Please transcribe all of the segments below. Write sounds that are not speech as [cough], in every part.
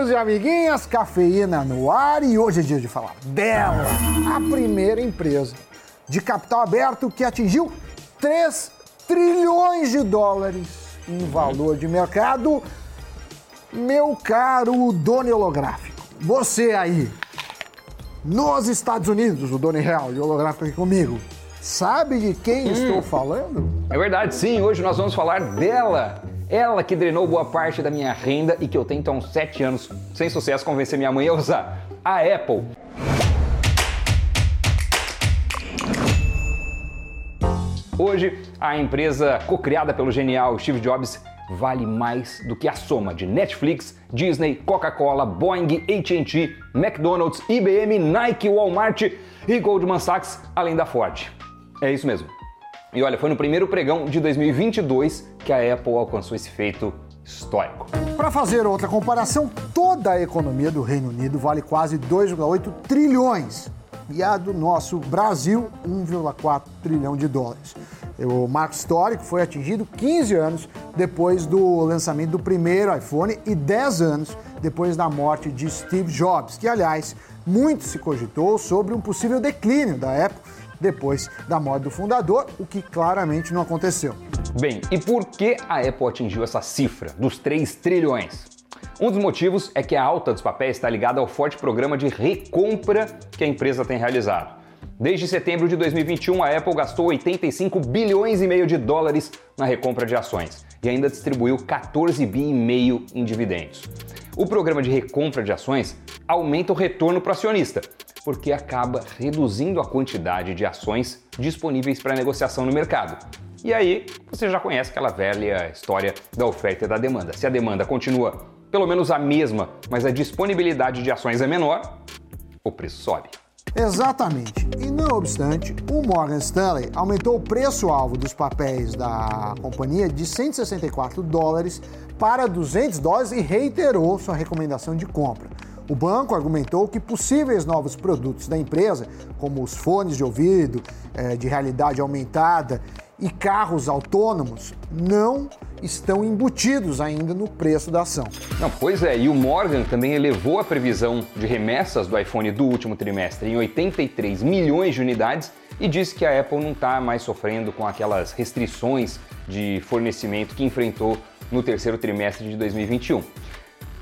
amiguinhos e amiguinhas, cafeína no ar e hoje é dia de falar dela, a primeira empresa de capital aberto que atingiu 3 trilhões de dólares em valor de mercado. Meu caro dono holográfico, você aí, nos Estados Unidos, o dono real e holográfico aqui comigo, sabe de quem hum. estou falando? É verdade, sim. Hoje nós vamos falar dela. Ela que drenou boa parte da minha renda e que eu tento há uns 7 anos, sem sucesso, convencer minha mãe a usar. A Apple. Hoje, a empresa co-criada pelo genial Steve Jobs vale mais do que a soma de Netflix, Disney, Coca-Cola, Boeing, AT&T, McDonald's, IBM, Nike, Walmart e Goldman Sachs, além da Ford. É isso mesmo. E olha, foi no primeiro pregão de 2022 que a Apple alcançou esse feito histórico. Para fazer outra comparação, toda a economia do Reino Unido vale quase 2,8 trilhões e a do nosso Brasil, 1,4 trilhão de dólares. O marco histórico foi atingido 15 anos depois do lançamento do primeiro iPhone e 10 anos depois da morte de Steve Jobs, que, aliás, muito se cogitou sobre um possível declínio da Apple depois da morte do fundador, o que claramente não aconteceu. Bem, e por que a Apple atingiu essa cifra dos 3 trilhões? Um dos motivos é que a alta dos papéis está ligada ao forte programa de recompra que a empresa tem realizado. Desde setembro de 2021, a Apple gastou 85 bilhões e meio de dólares na recompra de ações e ainda distribuiu 14 bi e meio em dividendos. O programa de recompra de ações aumenta o retorno para o acionista, porque acaba reduzindo a quantidade de ações disponíveis para negociação no mercado. E aí, você já conhece aquela velha história da oferta e da demanda. Se a demanda continua pelo menos a mesma, mas a disponibilidade de ações é menor, o preço sobe. Exatamente. E não obstante, o Morgan Stanley aumentou o preço-alvo dos papéis da companhia de 164 dólares para 200 dólares e reiterou sua recomendação de compra. O banco argumentou que possíveis novos produtos da empresa, como os fones de ouvido é, de realidade aumentada e carros autônomos, não estão embutidos ainda no preço da ação. Não, pois é, e o Morgan também elevou a previsão de remessas do iPhone do último trimestre em 83 milhões de unidades e disse que a Apple não está mais sofrendo com aquelas restrições de fornecimento que enfrentou no terceiro trimestre de 2021.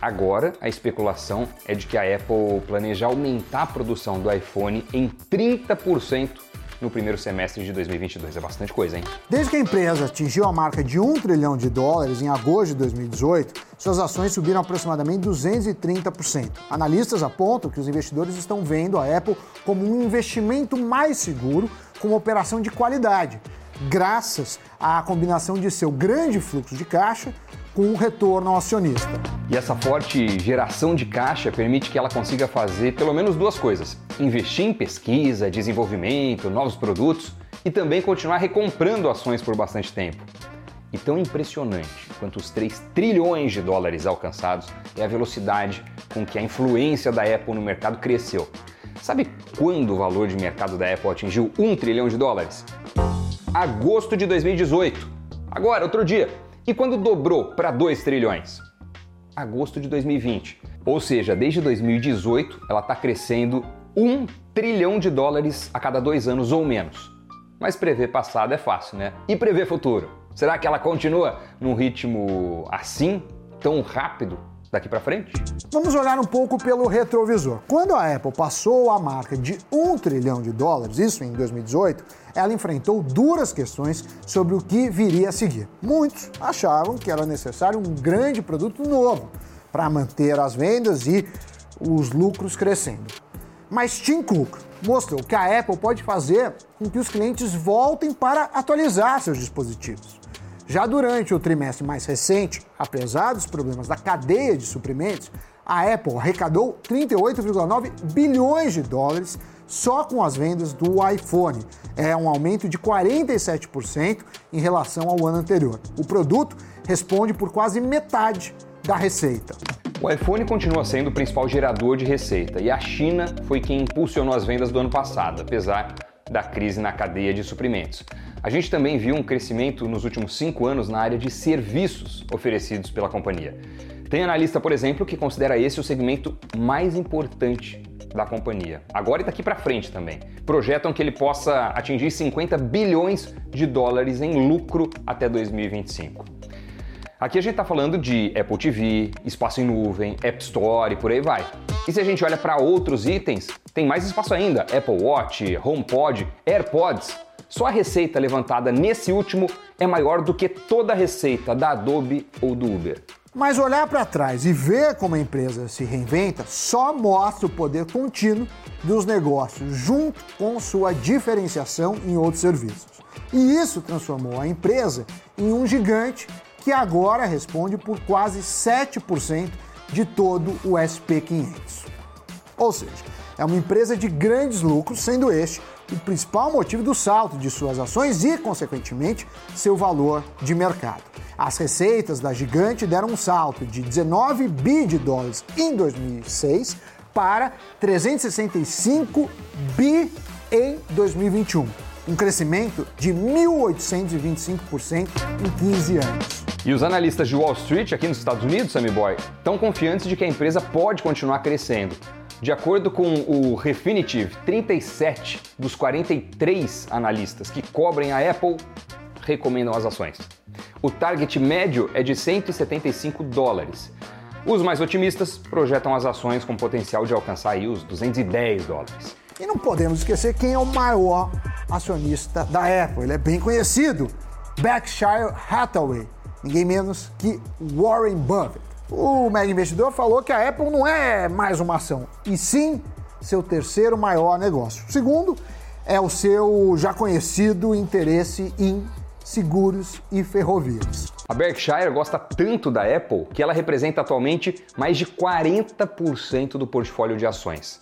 Agora, a especulação é de que a Apple planeja aumentar a produção do iPhone em 30% no primeiro semestre de 2022. É bastante coisa, hein? Desde que a empresa atingiu a marca de 1 trilhão de dólares em agosto de 2018, suas ações subiram aproximadamente 230%. Analistas apontam que os investidores estão vendo a Apple como um investimento mais seguro, com uma operação de qualidade, graças à combinação de seu grande fluxo de caixa com um retorno ao acionista. E essa forte geração de caixa permite que ela consiga fazer pelo menos duas coisas: investir em pesquisa, desenvolvimento, novos produtos e também continuar recomprando ações por bastante tempo. E tão impressionante quanto os 3 trilhões de dólares alcançados é a velocidade com que a influência da Apple no mercado cresceu. Sabe quando o valor de mercado da Apple atingiu 1 trilhão de dólares? Agosto de 2018. Agora, outro dia, e quando dobrou para 2 trilhões? Agosto de 2020. Ou seja, desde 2018 ela está crescendo 1 trilhão de dólares a cada dois anos ou menos. Mas prever passado é fácil, né? E prever futuro? Será que ela continua num ritmo assim, tão rápido? Daqui para frente? Vamos olhar um pouco pelo retrovisor. Quando a Apple passou a marca de um trilhão de dólares, isso em 2018, ela enfrentou duras questões sobre o que viria a seguir. Muitos achavam que era necessário um grande produto novo para manter as vendas e os lucros crescendo. Mas Tim Cook mostrou que a Apple pode fazer com que os clientes voltem para atualizar seus dispositivos. Já durante o trimestre mais recente, apesar dos problemas da cadeia de suprimentos, a Apple arrecadou 38,9 bilhões de dólares só com as vendas do iPhone. É um aumento de 47% em relação ao ano anterior. O produto responde por quase metade da receita. O iPhone continua sendo o principal gerador de receita e a China foi quem impulsionou as vendas do ano passado, apesar da crise na cadeia de suprimentos. A gente também viu um crescimento nos últimos cinco anos na área de serviços oferecidos pela companhia. Tem analista, por exemplo, que considera esse o segmento mais importante da companhia. Agora e daqui para frente também. Projetam que ele possa atingir 50 bilhões de dólares em lucro até 2025. Aqui a gente está falando de Apple TV, espaço em nuvem, App Store e por aí vai. E se a gente olha para outros itens, tem mais espaço ainda: Apple Watch, HomePod, AirPods. Só a receita levantada nesse último é maior do que toda a receita da Adobe ou do Uber. Mas olhar para trás e ver como a empresa se reinventa só mostra o poder contínuo dos negócios, junto com sua diferenciação em outros serviços. E isso transformou a empresa em um gigante que agora responde por quase 7% de todo o SP500. Ou seja, é uma empresa de grandes lucros, sendo este o principal motivo do salto de suas ações e, consequentemente, seu valor de mercado. As receitas da gigante deram um salto de 19 bi de dólares em 2006 para 365 bi em 2021, um crescimento de 1.825% em 15 anos. E os analistas de Wall Street aqui nos Estados Unidos, Sammy Boy, estão confiantes de que a empresa pode continuar crescendo. De acordo com o Refinitiv, 37 dos 43 analistas que cobrem a Apple recomendam as ações. O target médio é de 175 dólares. Os mais otimistas projetam as ações com potencial de alcançar os 210 dólares. E não podemos esquecer quem é o maior acionista da Apple. Ele é bem conhecido, Berkshire Hathaway, ninguém menos que Warren Buffett. O mega investidor falou que a Apple não é mais uma ação, e sim seu terceiro maior negócio. Segundo é o seu já conhecido interesse em seguros e ferrovias. A Berkshire gosta tanto da Apple que ela representa atualmente mais de 40% do portfólio de ações.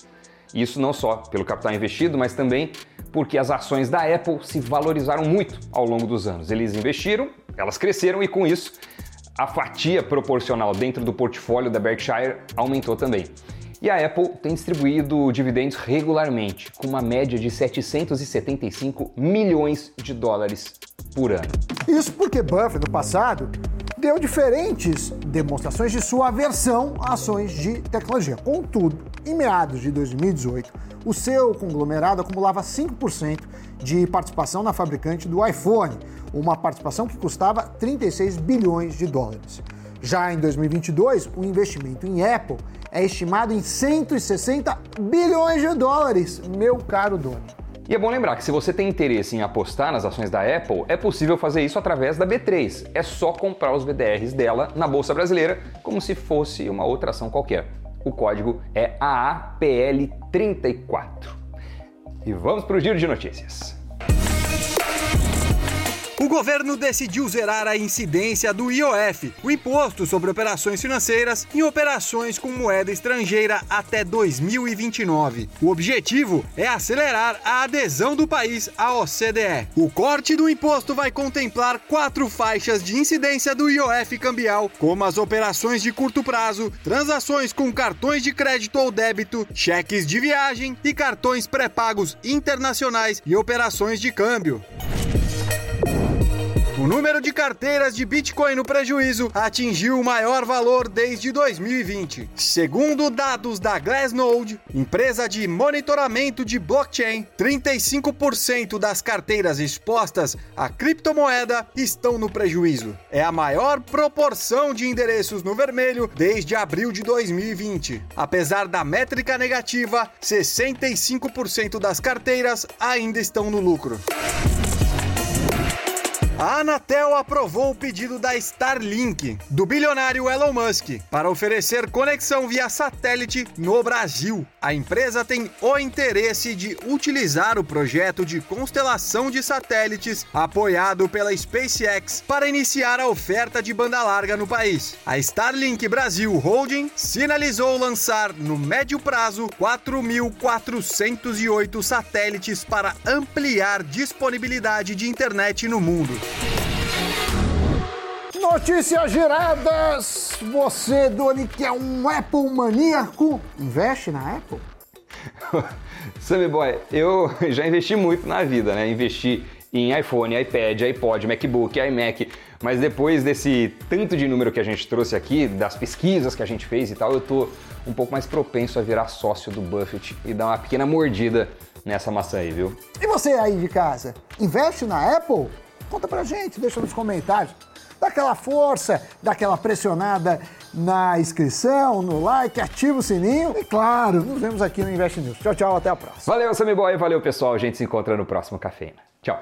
Isso não só pelo capital investido, mas também porque as ações da Apple se valorizaram muito ao longo dos anos. Eles investiram, elas cresceram e com isso a fatia proporcional dentro do portfólio da Berkshire aumentou também. E a Apple tem distribuído dividendos regularmente, com uma média de 775 milhões de dólares por ano. Isso porque Buffett, no passado, deu diferentes demonstrações de sua aversão a ações de tecnologia. Contudo, em meados de 2018, o seu conglomerado acumulava 5% de participação na fabricante do iPhone, uma participação que custava 36 bilhões de dólares. Já em 2022, o investimento em Apple é estimado em 160 bilhões de dólares, meu caro dono. E é bom lembrar que se você tem interesse em apostar nas ações da Apple, é possível fazer isso através da B3. É só comprar os BDRs dela na Bolsa Brasileira, como se fosse uma outra ação qualquer. O código é AAPL34. E vamos para o giro de notícias. O governo decidiu zerar a incidência do IOF, o Imposto sobre Operações Financeiras, em operações com moeda estrangeira até 2029. O objetivo é acelerar a adesão do país à OCDE. O corte do imposto vai contemplar quatro faixas de incidência do IOF cambial, como as operações de curto prazo, transações com cartões de crédito ou débito, cheques de viagem e cartões pré-pagos internacionais e operações de câmbio. O número de carteiras de Bitcoin no prejuízo atingiu o maior valor desde 2020. Segundo dados da Glassnode, empresa de monitoramento de blockchain, 35% das carteiras expostas à criptomoeda estão no prejuízo. É a maior proporção de endereços no vermelho desde abril de 2020. Apesar da métrica negativa, 65% das carteiras ainda estão no lucro. A Anatel aprovou o pedido da Starlink, do bilionário Elon Musk, para oferecer conexão via satélite no Brasil. A empresa tem o interesse de utilizar o projeto de constelação de satélites apoiado pela SpaceX para iniciar a oferta de banda larga no país. A Starlink Brasil Holding sinalizou lançar, no médio prazo, 4.408 satélites para ampliar disponibilidade de internet no mundo. Notícias giradas! Você, Doni, que é um Apple maníaco, investe na Apple? [laughs] Sammy Boy, eu [laughs] já investi muito na vida, né? Investi em iPhone, iPad, iPod, MacBook, iMac. Mas depois desse tanto de número que a gente trouxe aqui, das pesquisas que a gente fez e tal, eu tô um pouco mais propenso a virar sócio do Buffett e dar uma pequena mordida nessa maçã aí, viu? E você aí de casa, investe na Apple? Conta pra gente, deixa nos comentários. Dá aquela força, dá aquela pressionada na inscrição, no like, ativa o sininho e claro, nos vemos aqui no Invest News. Tchau, tchau, até a próxima. Valeu, Sammy Boy, valeu pessoal, a gente se encontra no próximo Cafeína. Tchau.